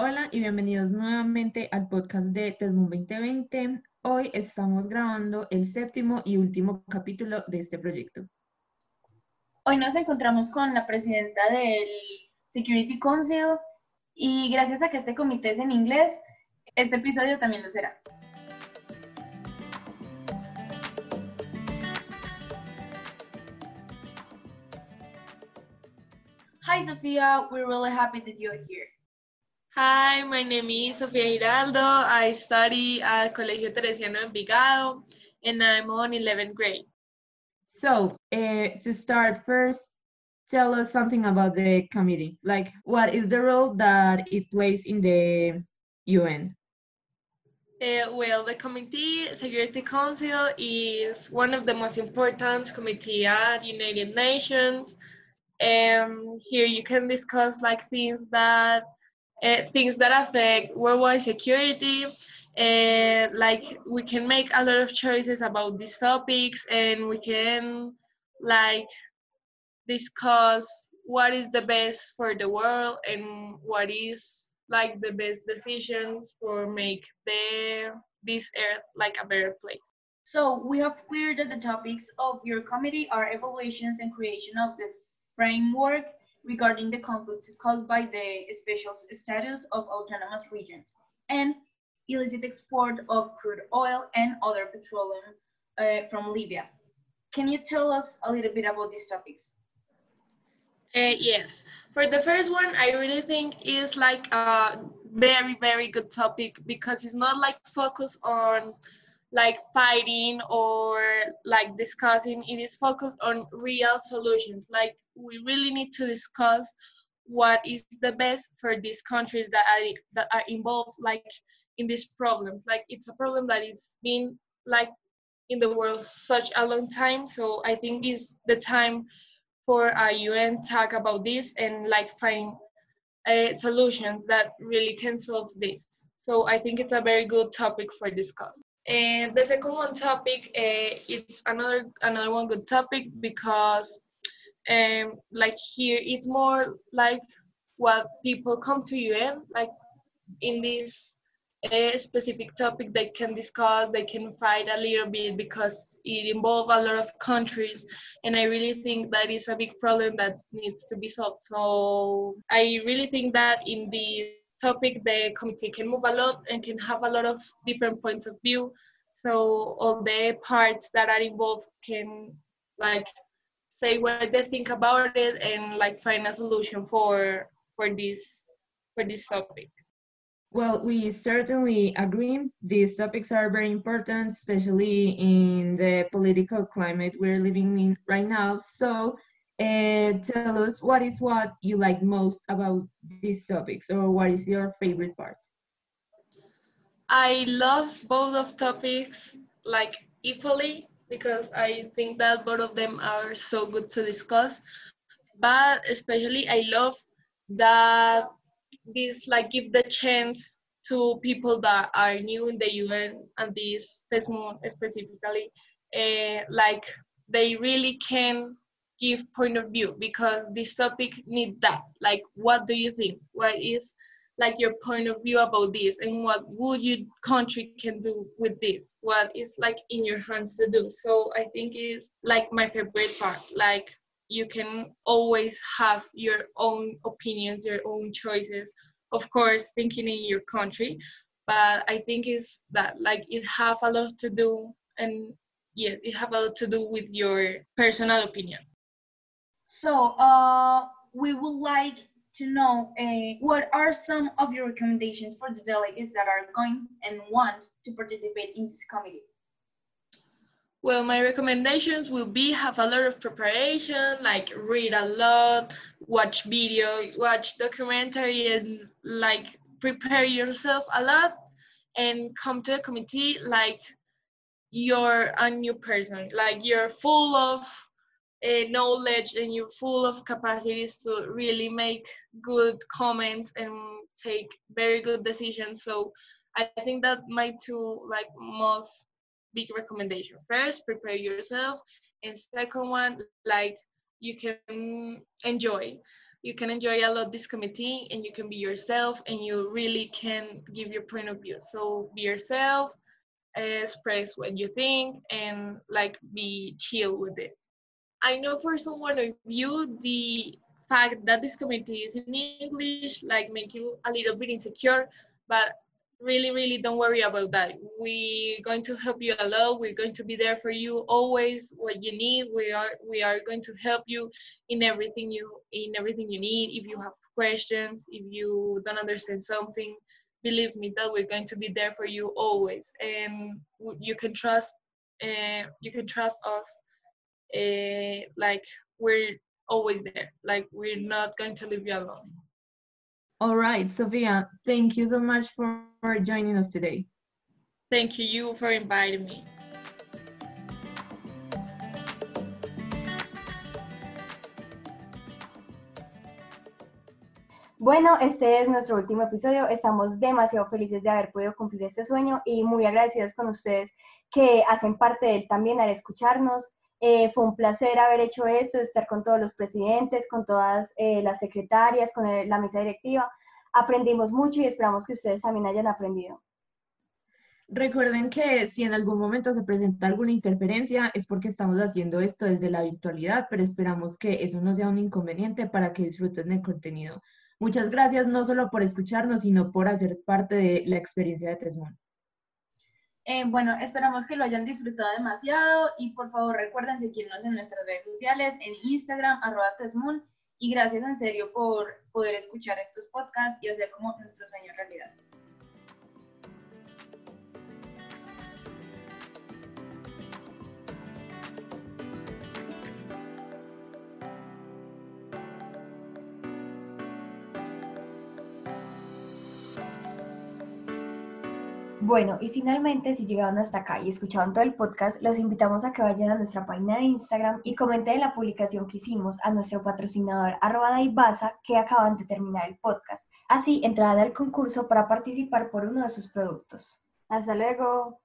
Hola y bienvenidos nuevamente al podcast de TESMUN 2020. Hoy estamos grabando el séptimo y último capítulo de este proyecto. Hoy nos encontramos con la presidenta del Security Council y gracias a que este comité es en inglés, este episodio también lo será. Hi, Sofia. We're really happy that you're here. Hi, my name is Sofia Giraldo. I study at Colegio Teresiano Envigado, and I'm on 11th grade. So, uh, to start first, tell us something about the committee. Like, what is the role that it plays in the UN? Uh, well, the Committee Security Council is one of the most important committee at the United Nations. And here you can discuss like things that uh, things that affect worldwide security. And like we can make a lot of choices about these topics, and we can like discuss what is the best for the world and what is like the best decisions for make the this earth like a better place. So we have cleared that the topics of your committee are evaluations and creation of the framework regarding the conflicts caused by the special status of autonomous regions and illicit export of crude oil and other petroleum uh, from Libya. Can you tell us a little bit about these topics? Uh, yes, for the first one, I really think is like a very, very good topic because it's not like focused on like fighting or like discussing. It is focused on real solutions. Like we really need to discuss what is the best for these countries that are that are involved like in these problems. Like it's a problem that is been like in the world such a long time. So I think it's the time for a UN talk about this and like find uh, solutions that really can solve this. So I think it's a very good topic for discuss. And the second one topic, uh, it's another another one good topic because um, like here it's more like what people come to UN like in this a specific topic they can discuss they can fight a little bit because it involves a lot of countries and i really think that is a big problem that needs to be solved. So i really think that in the topic the committee can move a lot and can have a lot of different points of view so all the parts that are involved can like say what they think about it and like find a solution for for this for this topic well, we certainly agree. These topics are very important, especially in the political climate we're living in right now. So, uh, tell us what is what you like most about these topics, or what is your favorite part? I love both of topics like equally because I think that both of them are so good to discuss. But especially, I love that this like give the chance to people that are new in the UN and this TESMUN specifically, uh, like they really can give point of view because this topic need that. Like, what do you think? What is like your point of view about this, and what would your country can do with this? What is like in your hands to do? So I think is like my favorite part. Like you can always have your own opinions, your own choices of course thinking in your country but i think is that like it have a lot to do and yeah it have a lot to do with your personal opinion so uh we would like to know uh, what are some of your recommendations for the delegates that are going and want to participate in this committee? Well, my recommendations will be have a lot of preparation, like read a lot, watch videos, watch documentary, and like prepare yourself a lot, and come to a committee like you're a new person, like you're full of uh, knowledge and you're full of capacities to really make good comments and take very good decisions. So I think that my two like most big recommendation. First, prepare yourself, and second one, like you can enjoy. you can enjoy a lot this committee and you can be yourself and you really can give your point of view. So be yourself, express what you think and like be chill with it. I know for some one of you, the fact that this committee is in English like make you a little bit insecure, but really, really don't worry about that. We're going to help you a lot. We're going to be there for you always. What you need, we are we are going to help you in everything you in everything you need. If you have questions, if you don't understand something, believe me that we're going to be there for you always, and you can trust. Uh, you can trust us. Uh, like we're always there. Like we're not going to leave you alone. All right, Sophia, thank you so much for, for joining us today. Thank you, you for inviting me. Bueno, este es nuestro último episodio. Estamos demasiado felices de haber podido cumplir este sueño y muy agradecidos con ustedes que hacen parte de él también al escucharnos. Eh, fue un placer haber hecho esto, estar con todos los presidentes, con todas eh, las secretarias, con la mesa directiva. Aprendimos mucho y esperamos que ustedes también hayan aprendido. Recuerden que si en algún momento se presenta alguna interferencia es porque estamos haciendo esto desde la virtualidad, pero esperamos que eso no sea un inconveniente para que disfruten del contenido. Muchas gracias no solo por escucharnos, sino por hacer parte de la experiencia de Tesmón. Eh, bueno, esperamos que lo hayan disfrutado demasiado y por favor recuerden seguirnos en nuestras redes sociales, en Instagram, arroba Tesmoon, y gracias en serio por poder escuchar estos podcasts y hacer como nuestro sueño realidad. Bueno, y finalmente, si llegaron hasta acá y escucharon todo el podcast, los invitamos a que vayan a nuestra página de Instagram y comenten la publicación que hicimos a nuestro patrocinador arroba Daibasa que acaban de terminar el podcast. Así entrarán al concurso para participar por uno de sus productos. Hasta luego.